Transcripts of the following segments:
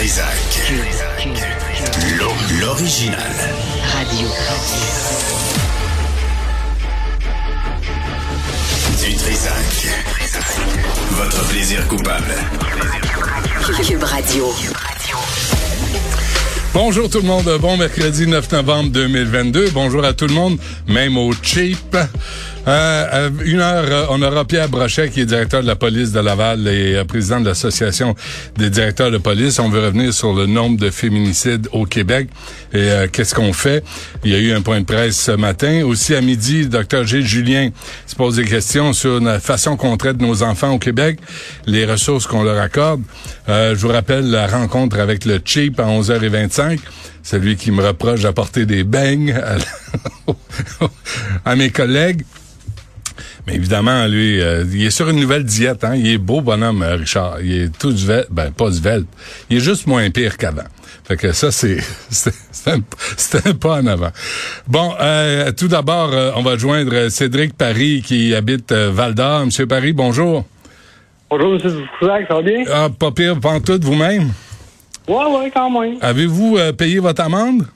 Trisac. L'o- L'original. Radio. Du Trisac. Votre plaisir coupable. Cube Radio. Bonjour tout le monde, bon mercredi 9 novembre 2022. Bonjour à tout le monde, même au cheap. Euh, à une heure, euh, on aura Pierre Brochet, qui est directeur de la police de Laval et euh, président de l'association des directeurs de police. On veut revenir sur le nombre de féminicides au Québec et euh, qu'est-ce qu'on fait. Il y a eu un point de presse ce matin. Aussi à midi, le docteur Gilles Julien se pose des questions sur la façon qu'on traite nos enfants au Québec, les ressources qu'on leur accorde. Euh, je vous rappelle la rencontre avec le Cheap à 11h25 celui qui me reproche d'apporter des beignes à, mes collègues. Mais évidemment, lui, euh, il est sur une nouvelle diète. Hein? Il est beau bonhomme, euh, Richard. Il est tout svelte. Ben, pas svelte. Il est juste moins pire qu'avant. Fait que ça, c'est un, pas en avant. Bon, tout d'abord, on va joindre Cédric Paris qui habite Val-d'Or. Monsieur Paris, bonjour. Bonjour, M. Ça va bien? Ah, pas pire, pantoute vous-même? Ouais, ouais, quand même. Avez-vous euh, payé votre amende?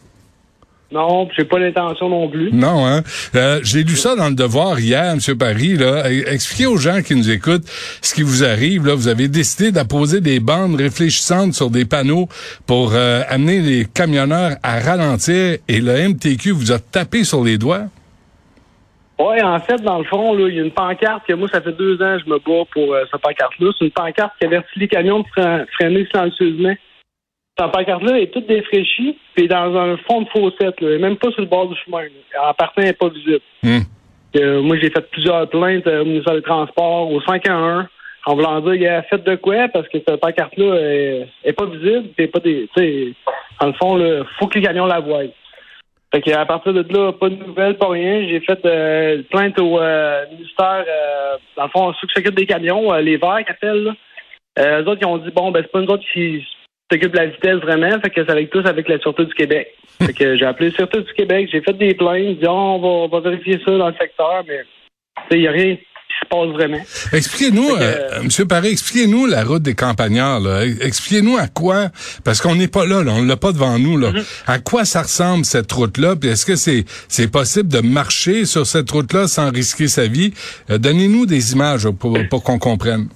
Non, j'ai pas l'intention non plus. Non, hein? Euh, J'ai lu ça dans le Devoir hier, M. Paris. Là. E- Expliquez aux gens qui nous écoutent ce qui vous arrive. Là. Vous avez décidé d'apposer des bandes réfléchissantes sur des panneaux pour euh, amener les camionneurs à ralentir et le MTQ vous a tapé sur les doigts? Ouais, en fait, dans le fond, il y a une pancarte que moi, ça fait deux ans que je me bats pour euh, cette pancarte-là. C'est une pancarte qui avertit les camions de fre- freiner silencieusement. Cette pancarte-là est toute défraîchie, puis dans un fond de fossette, là, et même pas sur le bord du chemin. Là. En partant, elle n'est pas visible. Hmm. Euh, moi, j'ai fait plusieurs plaintes euh, au ministère des Transports, au 511, en voulant dire, il a fait de quoi, parce que cette pancarte-là est, est pas visible, puis pas des, dans le fond, il faut que les camions la voient. Fait que à partir de là, pas de nouvelles, pas rien. J'ai fait euh, plainte au euh, ministère, euh, dans le fond, ceux qui s'occupent des camions, euh, les verts qui appellent. Là. Euh, eux autres, ils ont dit, bon, ben, c'est pas nous autres qui s'occupent de la vitesse vraiment, fait que c'est avec tous avec la Sûreté du Québec. fait que j'ai appelé la Sûreté du Québec, j'ai fait des plaintes, dit, oh, on, va, on va vérifier ça dans le secteur, mais il n'y a rien qui se passe vraiment. Expliquez-nous, euh, Monsieur Paris, expliquez-nous la route des campagnards. Là. Expliquez-nous à quoi, parce qu'on n'est pas là, là on l'a pas devant nous. Là. À quoi ça ressemble cette route-là? Puis est-ce que c'est c'est possible de marcher sur cette route-là sans risquer sa vie? Euh, Donnez-nous des images pour, pour qu'on comprenne.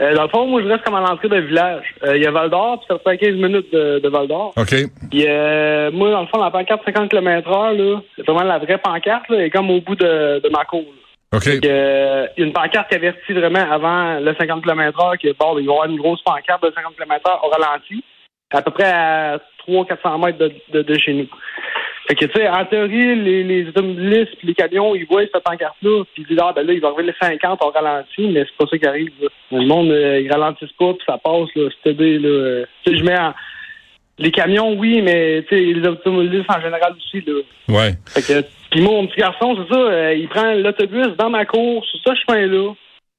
Euh, dans le fond, moi, je reste comme à l'entrée d'un village. Euh, Il y a Val d'Or, puis ça fait 15 minutes de, de Val d'Or. Ok. Puis euh, moi, dans le fond, la pancarte 50 km heure, là, c'est vraiment la vraie pancarte, là, est comme au bout de, de ma cour. là. Euh, une pancarte qui avertit vraiment avant le 50 km heure que bon, il va y avoir une grosse pancarte de 50 km heure au ralenti, à peu près à 300-400 mètres de, de, de chez nous. Fait que, tu sais, en théorie, les, les automobilistes les camions, ils voient cette pancarte-là, puis ils disent, ah, ben là, il va arriver les 50 au ralenti, mais c'est pas ça qui arrive, là. Le monde, euh, ils ralentissent pas, puis ça passe, là, c'est là. Tu sais, je mets en... Les camions, oui, mais, tu sais, les automobilistes en général aussi, là. Ouais. Fait que, puis mon petit garçon, c'est ça, euh, il prend l'autobus dans ma cour, sur ce chemin-là,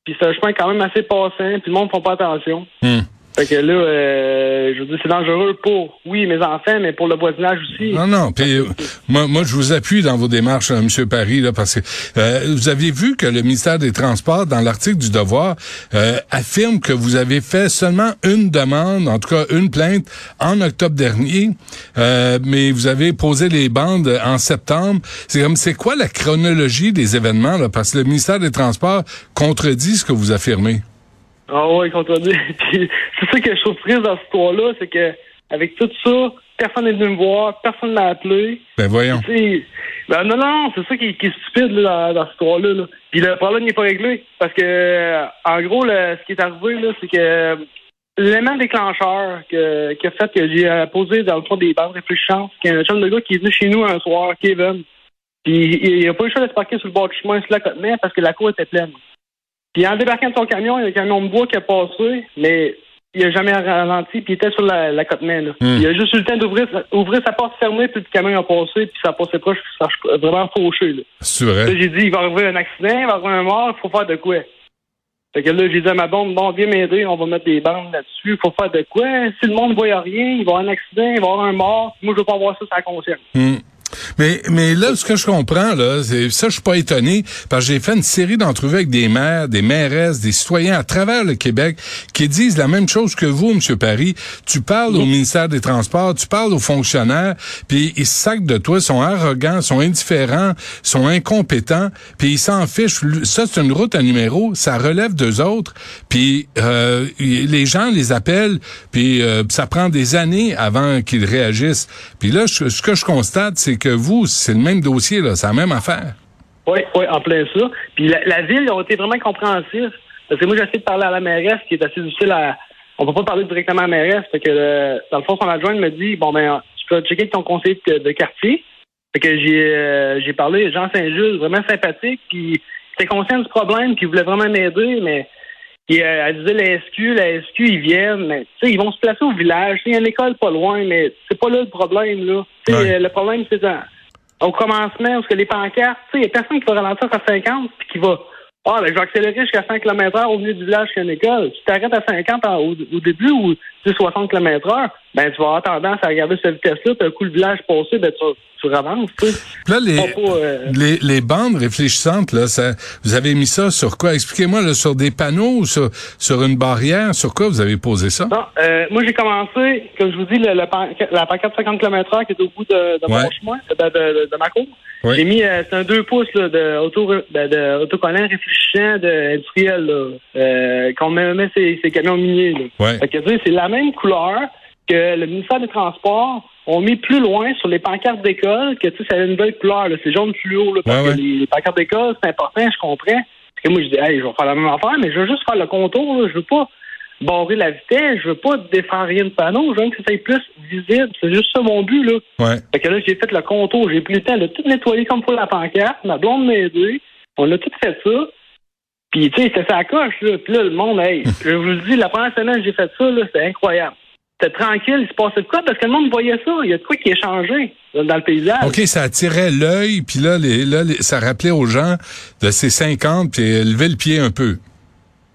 puis c'est un chemin quand même assez passant, puis le monde ne fait pas attention. Hmm. Fait que là, euh, je veux dire, c'est dangereux pour, oui, mes enfants, mais pour le voisinage aussi. Non, non. Puis, euh, moi, moi, je vous appuie dans vos démarches, M. Monsieur Paris, là, parce que euh, vous aviez vu que le ministère des Transports, dans l'article du Devoir, euh, affirme que vous avez fait seulement une demande, en tout cas une plainte, en octobre dernier, mais vous avez posé les bandes en septembre. C'est comme, c'est quoi la chronologie des événements, là, parce que le ministère des Transports contredit ce que vous affirmez. Ah ouais, contredit. c'est ça que je trouve triste dans cette histoire-là, c'est que avec tout ça, personne n'est venu me voir, personne ne m'a appelé. Ben voyons. Ben non, non, c'est ça qui, est stupide là, dans, cette histoire-là. Là. Puis le problème n'est pas réglé. Parce que euh, en gros, ce qui est arrivé, là, c'est que l'élément déclencheur que, qui a fait que j'ai euh, posé dans le fond des bandes réfléchissantes, c'est un jeune de gars qui est venu chez nous un soir, Kevin. Puis il n'a pas eu le choix de se parquer sur le bord du chemin, sur la côte parce que la cour était pleine. Puis en débarquant de son camion, il y a un camion de bois qui a passé, mais il n'a jamais ralenti, puis il était sur la, la côte main. Hmm. Il a juste eu le temps d'ouvrir ouvrir sa porte fermée, puis le camion a passé, puis ça a passé proche, ça a vraiment fauché. C'est vrai. J'ai dit, il va arriver un accident, il va arriver un mort, il faut faire de quoi? Fait que là, j'ai dit à ma bombe, bon, viens m'aider, on va mettre des bandes là-dessus, il faut faire de quoi? Si le monde ne voit rien, il va y avoir un accident, il va y avoir un mort, moi, je veux pas voir ça sur la conscience. Mais, mais là, ce que je comprends, là, ça, je suis pas étonné, parce que j'ai fait une série d'entrevues avec des maires, des mairesses, des citoyens à travers le Québec qui disent la même chose que vous, M. Paris. Tu parles au ministère des Transports, tu parles aux fonctionnaires, puis ils se sacent de toi, sont arrogants, sont indifférents, sont incompétents, puis ils s'en fichent. Ça, c'est une route à numéro, ça relève d'eux autres, puis euh, les gens les appellent, puis euh, ça prend des années avant qu'ils réagissent. Puis là, ce que je constate, c'est que vous, c'est le même dossier, là, c'est la même affaire. Oui, oui, en plein ça. Puis la, ville a été vraiment compréhensif. Parce que moi, j'essaie de parler à la mairesse, qui est assez difficile à. On peut pas parler directement à la mairesse. Fait que, dans le fond, son adjoint me dit Bon, ben, tu peux checker avec ton conseiller de, quartier. Fait que j'ai euh, j'ai parlé, Jean Saint-Just, vraiment sympathique, puis était conscient du problème, puis il voulait vraiment m'aider, mais euh, elle disait la SQ, la SQ, ils viennent, mais tu sais, ils vont se placer au village. Il y a une école pas loin, mais c'est pas là le problème, là. Euh, le problème, c'est au commencement, parce que les pancartes, tu sais, il y a personne qui va ralentir à 50 puis qui va Ah, ben, je vais accélérer jusqu'à 100 km heure au milieu du village qu'il y a une école. Tu t'arrêtes à 50 au, début ou 60 km heure, ben, tu vas avoir tendance à regarder cette vitesse-là, puis un coup, le village passé, ben, tu Là, euh, les, les, bandes réfléchissantes, là, ça, vous avez mis ça sur quoi? Expliquez-moi, là, sur des panneaux ou sur, sur une barrière? Sur quoi vous avez posé ça? Non, euh, moi, j'ai commencé, comme je vous dis, le, la pancarte 50 km heure qui est au bout de, de mon chemin, de, de, ma cour. J'ai mis, euh, c'est un 2 pouces là, de, auto, ben, de autocollant réfléchissant de industriel, là, qu'on met, met ces, ces camions miniers. Là. Ouais. Fait que, c'est la même couleur que le ministère des Transports ont mis plus loin sur les pancartes d'école que tu sais, ça a une belle couleur. C'est jaune fluo. Là, parce que les, pancartes d'école, c'est important, je comprends. Parce que moi, je dis, hey, je vais faire la même affaire, mais je veux juste faire le contour. Là. Je veux pas barrer la vitesse, je veux pas défendre rien de panneau, je veux que ça soit plus visible. C'est juste ça mon but. Là. Ouais. Fait que là, j'ai fait le contour, j'ai pris le temps de tout nettoyer comme pour la pancarte. Ma blonde m'a aidé. On a tout fait ça. Puis, tu sais, c'était sa coche, là. Puis là, le monde, hey, je vous le dis, la première semaine que j'ai fait ça, là, c'était incroyable c'était tranquille, il se passait de quoi? Parce que le monde voyait ça. Il y a de quoi qui a changé dans le paysage. OK, ça attirait l'œil, puis là, les, là ça rappelait aux gens de ces 50, puis lever le pied un peu.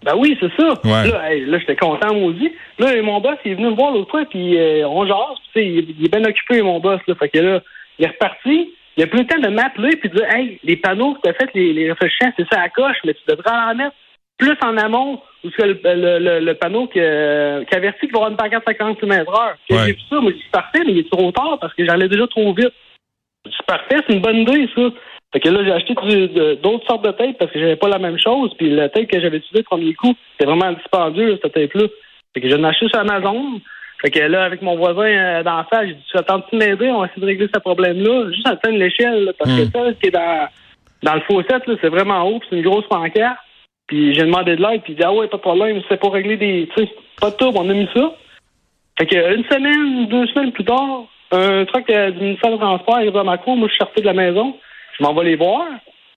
Ben oui, c'est ça. Ouais. Là, là j'étais content, maudit. Là, mon boss, il est venu me voir l'autre fois, puis euh, on jase. Puis, il, il est bien occupé, mon boss. Là, fait que là, il est reparti. Il a plus le temps de m'appeler puis de dire Hey, les panneaux que tu as fait, les, les réfléchissants, c'est ça à coche, mais tu devrais en mettre plus en amont où que le, le, panneau qui, avertit qu'il va y avoir une pancarte 50 km/h. J'ai vu ça, moi, c'est parfait, mais il est trop tard parce que j'allais déjà trop vite. C'est parfait, c'est une bonne idée, ça. Fait que là, j'ai acheté d'autres sortes de tapes parce que j'avais pas la même chose. Puis la tape que j'avais utilisée le premier coup, c'était vraiment dispendieux, cette tape-là. Fait que j'en ai acheté sur Amazon. Fait que là, avec mon voisin euh, d'en face, j'ai dit, tu attends de m'aider, on va essayer de régler ce problème-là. Juste atteindre l'échelle, parce que hmm. ça, ce qui est dans, dans le fossette, c'est vraiment haut, c'est une grosse pancarte. Puis j'ai demandé de l'aide, puis il dit Ah ouais, pas de problème, c'est pour régler des. Tu sais, pas de tout, on a mis ça. Fait que une semaine, deux semaines plus tard, un truc euh, du ministère du Transport arrive à ma cour, moi je suis sorti de la maison, je m'en vais les voir.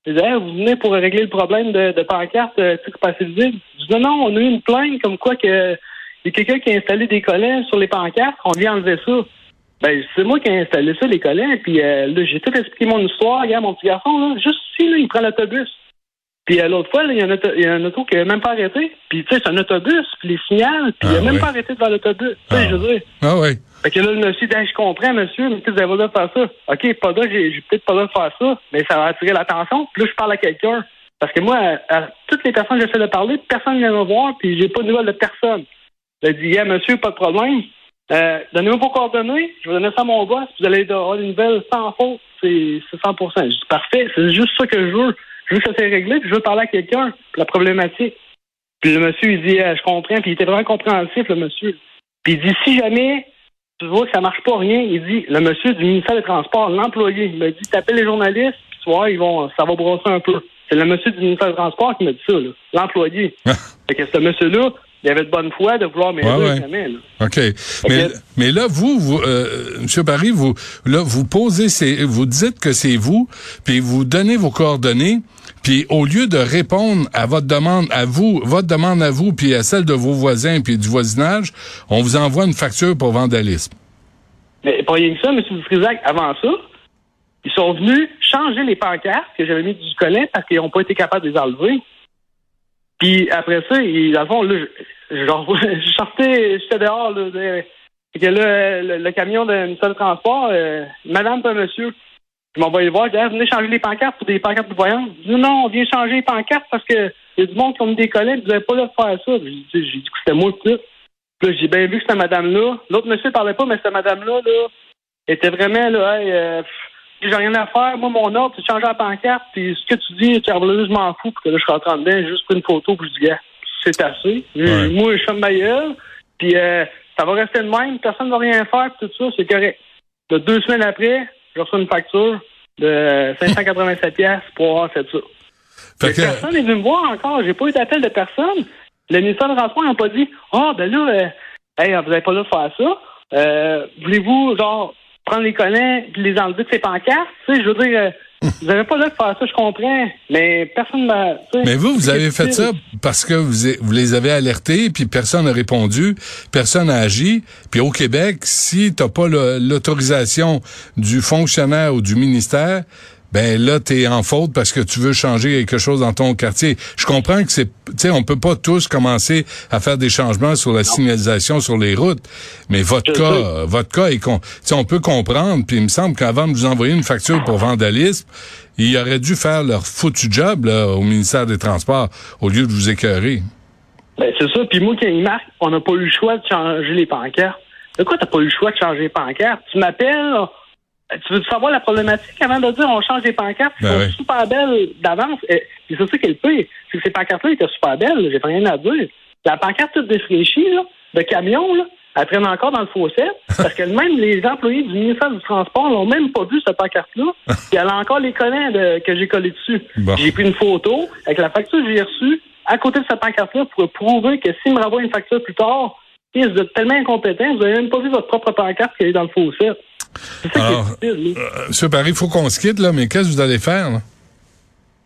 Je dis vous venez pour régler le problème de, de pancarte, euh, tu sais, pas assez visible. Je dis non, on a eu une plainte comme quoi que il y a quelqu'un qui a installé des collants sur les pancartes, on vient enlever ça. Ben, c'est moi qui ai installé ça, les collants, puis euh, là, j'ai tout expliqué mon histoire. Regarde, mon petit garçon, là, juste ici, là, il prend l'autobus. Puis euh, l'autre fois, là, il y, y a un auto qui n'a même pas arrêté. Puis tu sais, c'est un autobus, puis les signale, puis il Ah, a même ouais. pas arrêté devant l'autobus. Tu sais, Ah, je veux dire. Ah oui. Fait que là, le monsieur dit, je comprends, monsieur, mais vous avez le droit de faire ça? OK, pas là, j'ai j'ai peut-être pas le droit de faire ça, mais ça va attirer l'attention. Puis là, je parle à quelqu'un. Parce que moi, à, à toutes les personnes que j'essaie de parler, personne ne vient me voir, puis j'ai pas de nouvelles de personne. J'ai dit, yeah, monsieur, pas de problème. Euh, Donnez-moi vos coordonnées, je vais donner ça à mon boss, vous allez avoir des nouvelles sans faute. C'est c'est 100 Je dis, parfait, c'est juste ça que je veux. Je veux que ça soit réglé, puis je veux parler à quelqu'un, puis la problématique. Puis le monsieur, il dit, Ah, je comprends, puis il était vraiment compréhensif, le monsieur. Puis il dit, si jamais tu vois que ça marche pas rien, il dit, le monsieur du ministère des Transports, l'employé, il m'a dit, t'appelles les journalistes, puis tu vois, ils vont, ça va brosser un peu. C'est le monsieur du ministère des Transports qui m'a dit ça, là, l'employé. fait que ce monsieur-là, il avait de bonne foi de vouloir m'aider, Ouais, ouais. jamais, là. OK. Mais, là, vous, vous euh, M. Paris, vous, là, vous posez, ces, vous dites que c'est vous, puis vous donnez vos coordonnées, puis au lieu de répondre à votre demande, à vous, votre demande à vous, puis à celle de vos voisins, puis du voisinage, on vous envoie une facture pour vandalisme. Mais pas rien que ça, M. Dutrisac, avant ça, ils sont venus changer les pancartes que j'avais mis du collet parce qu'ils n'ont pas été capables de les enlever. Puis après ça, dans le fond, je, sortais, j'étais dehors, là, de- là, le, le camion de ministère de Transport, euh, madame et monsieur, je m'envoyais voir, je disais, Ah, venez changer les pancartes pour des pancartes de voyance. Je dis, non, on vient changer les pancartes parce que y a du monde qui ont mis des collets, vous pas le faire ça. J'ai dit, c'était moi tout. Puis là, j'ai bien vu que cette madame-là. L'autre monsieur parlait pas, mais cette madame-là, là, était vraiment là, hey, euh, j'ai rien à faire. Moi, mon ordre, c'est changer la pancarte. Puis ce que tu dis, tu je m'en fous. Puis que là, je rentre en dedans, juste pris une photo, puis je dis, gars, c'est assez. Ouais. Moi, je ferme ma gueule. Puis euh, ça va rester de même. Personne ne va rien faire. Puis tout ça, c'est correct. De deux semaines après, je reçois une facture de 587 pièces pour avoir fait ça. Fait Mais que, Personne n'est venu me voir encore. J'ai pas eu d'appel de personne. Le ministère de Transport n'a pas dit Ah, ben là, euh, hey, vous n'avez pas le droit de faire ça. Euh, Voulez-vous, genre, prendre les collets et les enlever de ces pancartes? Tu sais, je veux dire, euh, vous n'avez pas le droit de faire ça, je comprends. Mais personne m'a. mais vous, vous avez fait ça parce que vous, vous les avez alertés, puis personne n'a répondu, personne n'a agi. Puis au Québec, si t'as pas l'autorisation du fonctionnaire ou du ministère, ben là, t'es en faute parce que tu veux changer quelque chose dans ton quartier. Je comprends que c'est, tu sais, on peut pas tous commencer à faire des changements sur la signalisation sur les routes, mais votre Je cas, sais. votre cas est, con, tu sais, on peut comprendre. Puis il me semble qu'avant de vous envoyer une facture pour vandalisme, ils auraient dû faire leur foutu job là, au ministère des Transports au lieu de vous écœurer. Ben, c'est ça. Puis moi, il marque, on n'a pas eu le choix de changer les pancartes. De quoi t'as pas eu le choix de changer les pancartes? Tu m'appelles, tu veux savoir la problématique avant de dire on change les pancartes? Elles Ben sont oui. super belles d'avance. Et et c'est ça qui est le pire. C'est que ces pancartes-là étaient super belles. J'ai rien à dire. La pancarte toute défraîchie, là, de camion, là, elle traîne encore dans le fossé. Parce que même les employés du ministère du Transport n'ont même pas vu cette pancarte-là. Puis elle a encore les collants de- que j'ai collés dessus. Bon. J'ai pris une photo avec la facture que j'ai reçue à côté de cette pancarte-là pour prouver que s'il me renvoie une facture plus tard, Vous êtes tellement incompétent, vous n'avez même pas vu votre propre pancarte qui est dans le fossé. C'est ça Alors, qui est stupide, là. Euh, Monsieur Paris, il faut qu'on se quitte, là, mais qu'est-ce que vous allez faire? Là?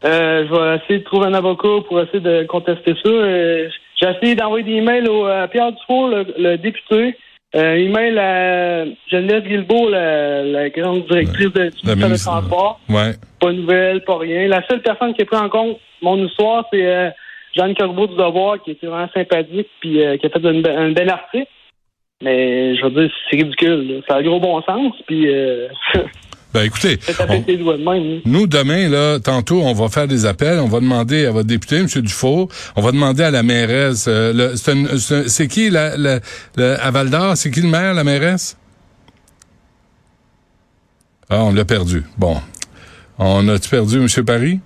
Euh, je vais essayer de trouver un avocat pour essayer de contester ça. Euh, j'ai essayé d'envoyer des emails au, à Pierre Dufour, le, le député. Euh, email à Geneviève Guilbeault, la, la grande directrice de. Transports. Ouais. Pas de nouvelles, pas rien. La seule personne qui a pris en compte mon histoire, c'est euh, Jeanne Corbeau du Devoir, qui était vraiment sympathique, puis euh, qui a fait une un bel article. Mais je veux dire, c'est ridicule. là. Ça a un gros bon sens, puis euh, Ben écoutez, on- là. nous, demain, là, tantôt, on va faire des appels. On va demander à votre député, M. Dufault, on va demander à la mairesse. euh, c'est qui, la, la, la- à Val d'Or, c'est qui le maire, la mairesse? Ah, on l'a perdu. Bon. On a-tu perdu M. Paris?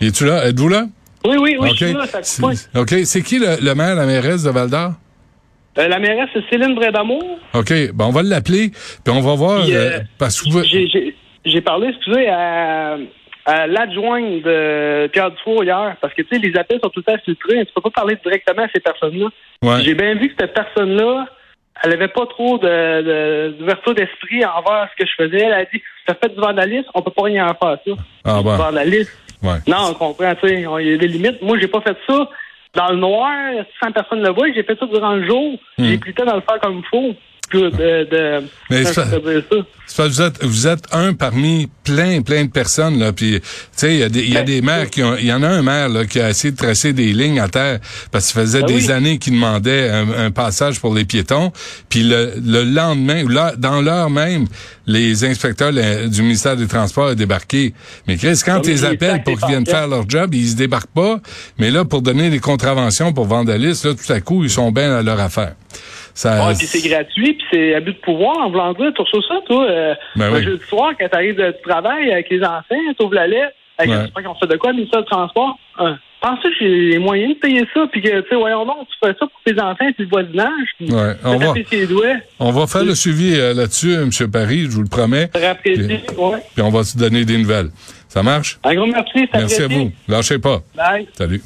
Es-tu là? Êtes-vous là? Oui, oui, oui, OK. je suis là, ça OK. C'est qui le, le maire, la mairesse de Val d'Or? Euh, la mairesse, c'est Céline Brédamour. OK. Ben, on va l'appeler, puis on va voir. Puis, euh, euh, parce que J'ai- parlé, excusez, à, à l'adjointe de Pierre Dufour hier, parce que, tu sais, les appels sont tout le temps filtrés. Tu peux pas parler directement à ces personnes-là. Ouais. J'ai bien vu que cette personne-là, elle avait pas trop de- de- d'ouverture d'esprit envers ce que je faisais. Elle a dit, ça fait du vandalisme, on peut pas rien en faire ça. Ah, Du bon. vandalisme. Ouais. Non, on comprend, tu sais, il y a des limites. Moi, j'ai pas fait ça dans le noir, sans personne le voit. J'ai fait ça durant le jour. Hmm. J'ai temps de le faire comme il faut. De... de Mais ça- ça? Vous êtes, vous êtes un parmi plein, plein de personnes, là. Puis, tu sais, il y a des, il y a Ben, des maires qui ont, il y en a un maire, là, qui a essayé de tracer des lignes à terre parce ça faisait Ben des oui. années qu'il demandait un, un passage pour les piétons. Puis le, le lendemain, ou là, dans l'heure même, les inspecteurs le- du ministère des Transports ont débarqué. Mais Chris, quand tu les les appelles pour qu'ils viennent faire leur job, ils se débarquent pas. Mais là, pour donner des contraventions pour vandalisme, là, tout à coup, ils sont bien à leur affaire. Ça, Ouais, puis c'est gratuit, puis c'est abus de pouvoir, en voulant dire, tu reçois ça, toi, euh, Ben un oui. jeudi soir, quand t'arrives de du travail avec les enfants, t'ouvres la lettre, avec Ouais. pas qu'on fait de quoi, ministère du Transport, hein, pensez que j'ai les moyens de payer ça, puis que, tu sais, voyons donc, tu fais ça pour tes enfants, puis le voisinage, puis Ouais, on va- on va faire le suivi euh, là-dessus, M. Paris, je vous le promets. rapprécier, ouais. Puis on va se donner des nouvelles. Ça marche? Un gros merci, ça Merci à vous. Lâchez pas. Bye. Salut.